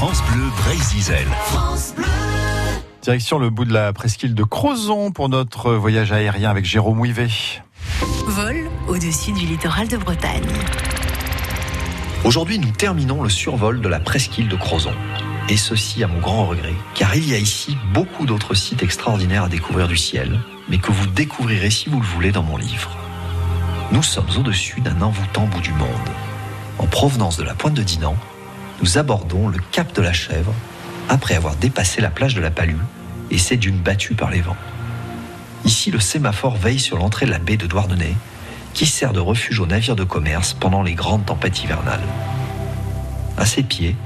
France Bleu Brésil. Direction le bout de la presqu'île de Crozon pour notre voyage aérien avec Jérôme Ouivet. Vol au-dessus du littoral de Bretagne. Aujourd'hui, nous terminons le survol de la presqu'île de Crozon. Et ceci à mon grand regret, car il y a ici beaucoup d'autres sites extraordinaires à découvrir du ciel, mais que vous découvrirez si vous le voulez dans mon livre. Nous sommes au-dessus d'un envoûtant bout du monde. En provenance de la pointe de Dinan, nous abordons le cap de la Chèvre après avoir dépassé la plage de la Palue et ses dunes battues par les vents. Ici, le sémaphore veille sur l'entrée de la baie de Douarnenez, qui sert de refuge aux navires de commerce pendant les grandes tempêtes hivernales. À ses pieds,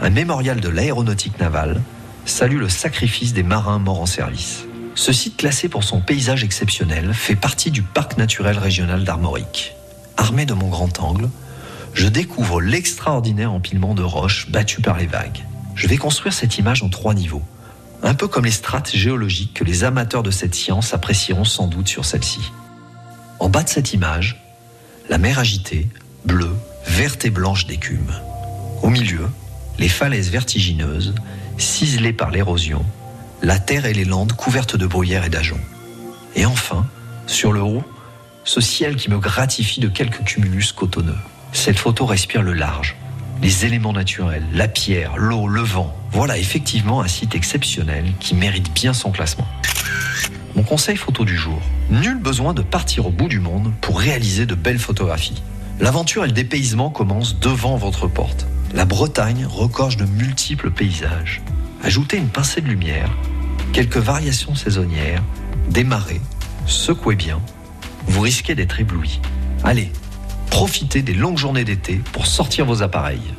un mémorial de l'aéronautique navale salue le sacrifice des marins morts en service. Ce site classé pour son paysage exceptionnel fait partie du parc naturel régional d'Armorique. Armé de mon grand angle, je découvre l'extraordinaire empilement de roches battues par les vagues. Je vais construire cette image en trois niveaux, un peu comme les strates géologiques que les amateurs de cette science apprécieront sans doute sur celle-ci. En bas de cette image, la mer agitée, bleue, verte et blanche d'écume. Au milieu, les falaises vertigineuses, ciselées par l'érosion, la terre et les landes couvertes de bruyères et d'ajoncs. Et enfin, sur le haut, ce ciel qui me gratifie de quelques cumulus cotonneux. Cette photo respire le large, les éléments naturels, la pierre, l'eau, le vent. Voilà effectivement un site exceptionnel qui mérite bien son classement. Mon conseil photo du jour. Nul besoin de partir au bout du monde pour réaliser de belles photographies. L'aventure et le dépaysement commencent devant votre porte. La Bretagne regorge de multiples paysages. Ajoutez une pincée de lumière quelques variations saisonnières, démarrez, secouez bien, vous risquez d'être ébloui. Allez, profitez des longues journées d'été pour sortir vos appareils.